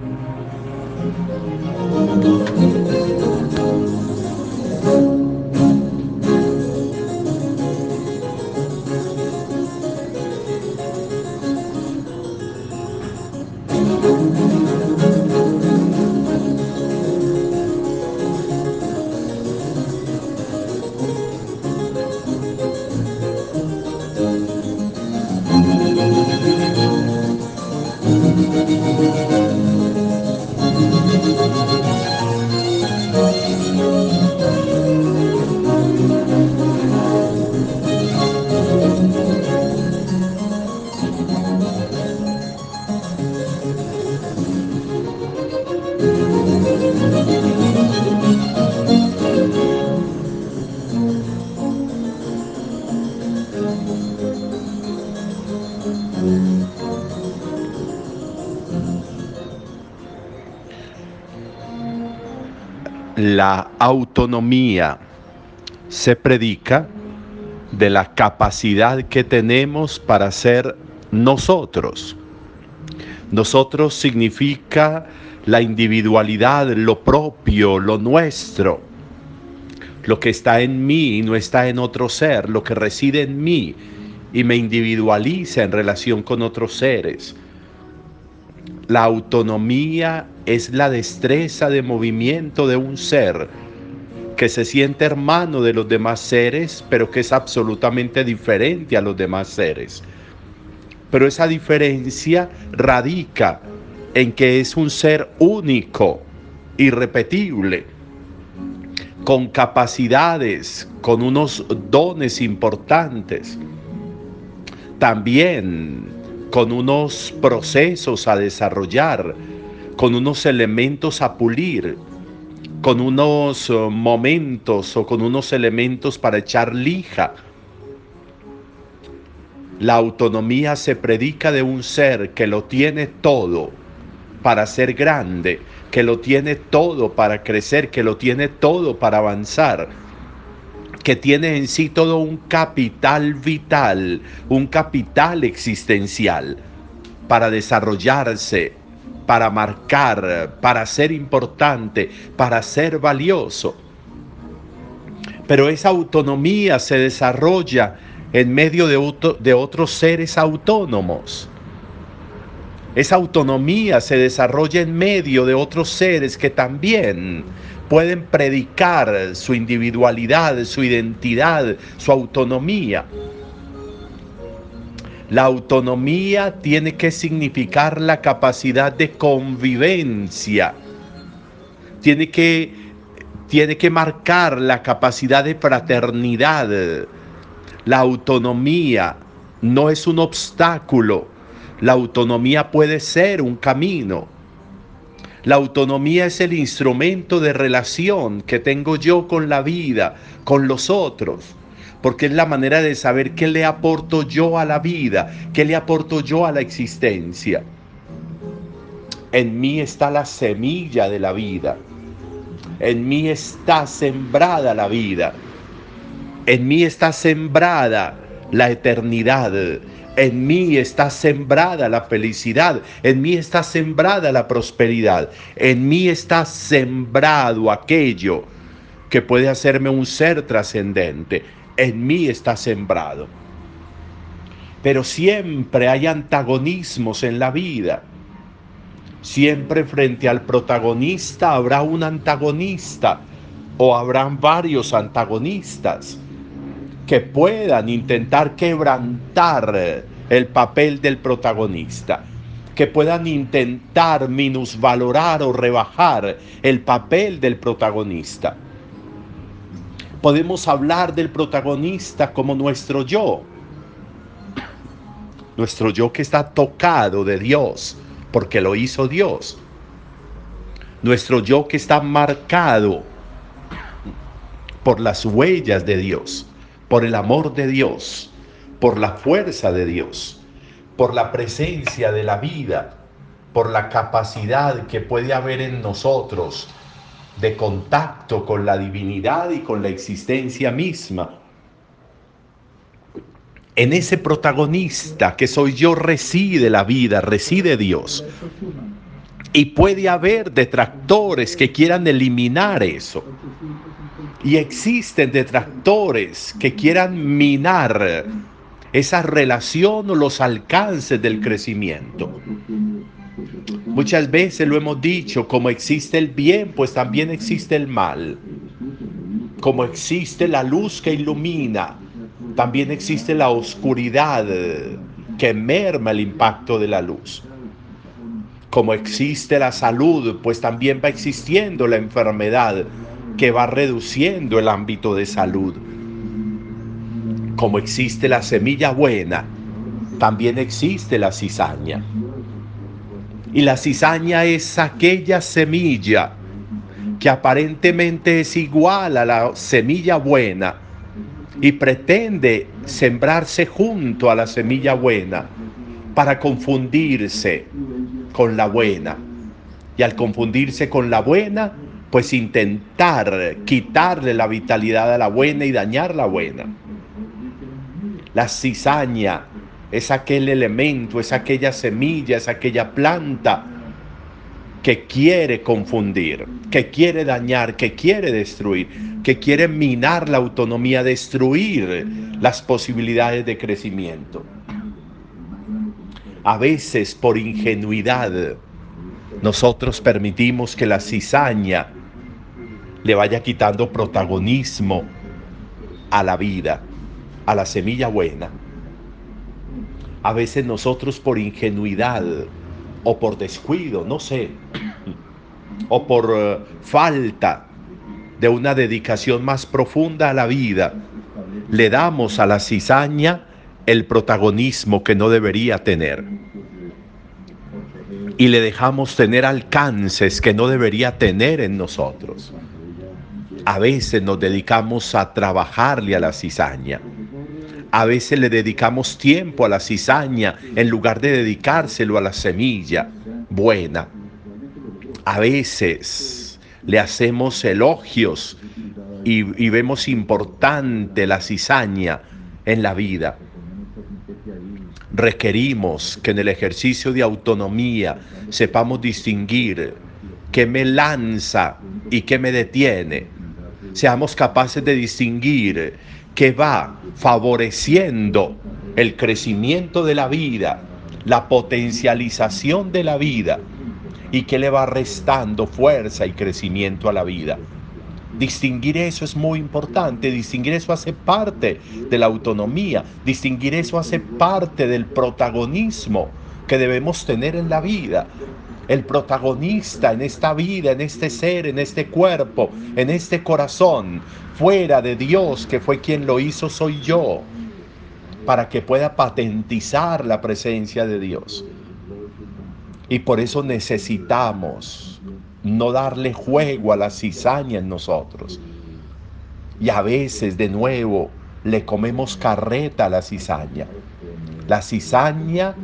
Thank you. La autonomía se predica de la capacidad que tenemos para ser nosotros. Nosotros significa la individualidad, lo propio, lo nuestro, lo que está en mí y no está en otro ser, lo que reside en mí y me individualiza en relación con otros seres. La autonomía es la destreza de movimiento de un ser que se siente hermano de los demás seres, pero que es absolutamente diferente a los demás seres. Pero esa diferencia radica en que es un ser único, irrepetible, con capacidades, con unos dones importantes. También con unos procesos a desarrollar, con unos elementos a pulir, con unos eh, momentos o con unos elementos para echar lija. La autonomía se predica de un ser que lo tiene todo para ser grande, que lo tiene todo para crecer, que lo tiene todo para avanzar que tiene en sí todo un capital vital, un capital existencial para desarrollarse, para marcar, para ser importante, para ser valioso. Pero esa autonomía se desarrolla en medio de, otros seres autónomos. Esa autonomía se desarrolla en medio de otros seres que también pueden predicar su individualidad, su identidad, su autonomía. La autonomía tiene que significar la capacidad de convivencia. Tiene que, tiene que marcar la capacidad de fraternidad. La autonomía no es un obstáculo. La autonomía puede ser un camino. La autonomía es el instrumento de relación que tengo yo con la vida, con los otros, porque es la manera de saber qué le aporto yo a la vida, qué le aporto yo a la existencia. En mí está la semilla de la vida. En mí está sembrada la vida. En mí está sembrada la eternidad. En mí está sembrada la felicidad, en mí está sembrada la prosperidad, en mí está sembrado aquello que puede hacerme un ser trascendente, en mí está sembrado. Pero siempre hay antagonismos en la vida. Siempre frente al protagonista habrá un antagonista o habrán varios antagonistas que puedan intentar quebrantar el papel del protagonista, que puedan intentar minusvalorar o rebajar el papel del protagonista. Podemos hablar del protagonista como nuestro yo, nuestro yo que está tocado de Dios, porque lo hizo Dios. Nuestro yo que está marcado por las huellas de Dios por el amor de Dios, por la fuerza de Dios, por la presencia de la vida, por la capacidad que puede haber en nosotros de contacto con la divinidad y con la existencia misma. En ese protagonista que soy yo reside la vida, reside Dios. Y puede haber detractores que quieran eliminar eso. Y existen detractores que quieran minar esa relación o los alcances del crecimiento. Muchas veces lo hemos dicho, como existe el bien, pues también existe el mal. Como existe la luz que ilumina, también existe la oscuridad que merma el impacto de la luz. Como existe la salud, pues también va existiendo la enfermedad que va reduciendo el ámbito de salud. Como existe la semilla buena, también existe la cizaña. Y la cizaña es aquella semilla que aparentemente es igual a la semilla buena y pretende sembrarse junto a la semilla buena para confundirse con la buena. Y al confundirse con la buena, pues intentar quitarle la vitalidad a la buena y dañar la buena. La cizaña es aquel elemento, es aquella semilla, es aquella planta que quiere confundir, que quiere dañar, que quiere destruir, que quiere minar la autonomía, destruir las posibilidades de crecimiento. A veces por ingenuidad nosotros permitimos que la cizaña le vaya quitando protagonismo a la vida, a la semilla buena. A veces nosotros por ingenuidad o por descuido, no sé, o por eh, falta de una dedicación más profunda a la vida, le damos a la cizaña el protagonismo que no debería tener. Y le dejamos tener alcances que no debería tener en nosotros. A veces nos dedicamos a trabajarle a la cizaña. A veces le dedicamos tiempo a la cizaña en lugar de dedicárselo a la semilla buena. A veces le hacemos elogios y, y vemos importante la cizaña en la vida. Requerimos que en el ejercicio de autonomía sepamos distinguir qué me lanza y qué me detiene seamos capaces de distinguir que va favoreciendo el crecimiento de la vida, la potencialización de la vida y que le va restando fuerza y crecimiento a la vida. Distinguir eso es muy importante, distinguir eso hace parte de la autonomía, distinguir eso hace parte del protagonismo que debemos tener en la vida el protagonista en esta vida, en este ser, en este cuerpo, en este corazón, fuera de Dios que fue quien lo hizo, soy yo, para que pueda patentizar la presencia de Dios. Y por eso necesitamos no darle juego a la cizaña en nosotros. Y a veces de nuevo le comemos carreta a la cizaña. La cizaña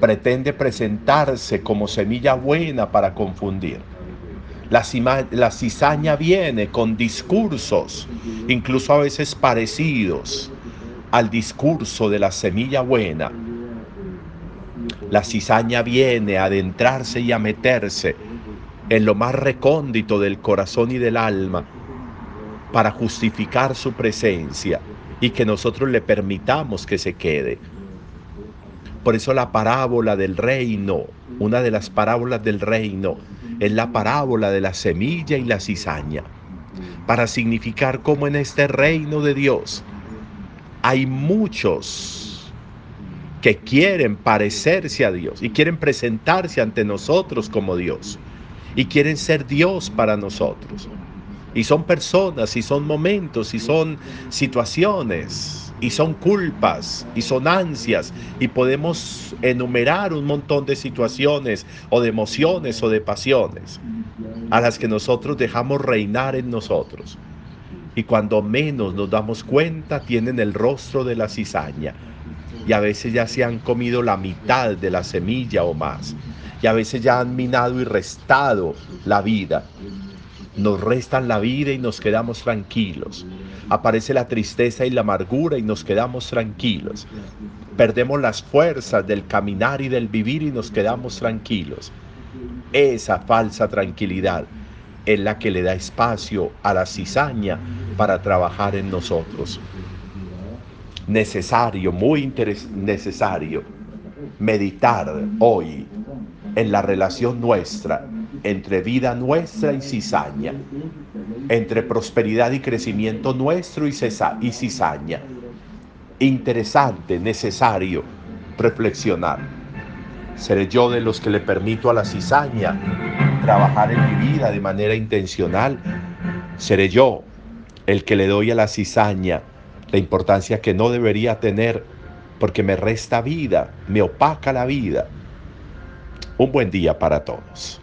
pretende presentarse como semilla buena para confundir. La, la, cizaña viene con discursos, incluso a veces parecidos al discurso de la semilla buena. La cizaña viene a adentrarse y a meterse en lo más recóndito del corazón y del alma para justificar su presencia y que nosotros le permitamos que se quede. Por eso la parábola del reino, una de las parábolas del reino, es la parábola de la semilla y la cizaña, para significar cómo en este reino de Dios hay muchos que quieren parecerse a Dios y quieren presentarse ante nosotros como Dios y quieren ser Dios para nosotros. Y son personas, y son momentos, y son situaciones y son culpas y son ansias y podemos enumerar un montón de situaciones o de emociones o de pasiones a las que nosotros dejamos reinar en nosotros. Y cuando menos nos damos cuenta tienen el rostro de la cizaña y a veces ya se han comido la mitad de la semilla o más y a veces ya han minado y restado la vida nos restan la vida y nos quedamos tranquilos. Aparece la tristeza y la amargura y nos quedamos tranquilos. Perdemos las fuerzas del caminar y del vivir y nos quedamos tranquilos. esa falsa tranquilidad es la que le da espacio a la cizaña para trabajar en nosotros. Necesario, muy necesario, meditar hoy en la relación nuestra entre vida nuestra y cizaña, entre prosperidad y crecimiento nuestro y, y cizaña. Interesante, necesario reflexionar. ¿Seré yo de los que le permito a la cizaña trabajar en mi vida de manera intencional? ¿Seré yo el que le doy a la cizaña la importancia que no debería tener porque me resta vida, me opaca la vida? Un buen día para todos.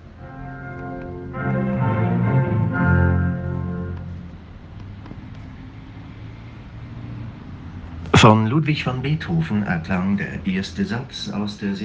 Von Ludwig van Beethoven erklang der erste Satz aus der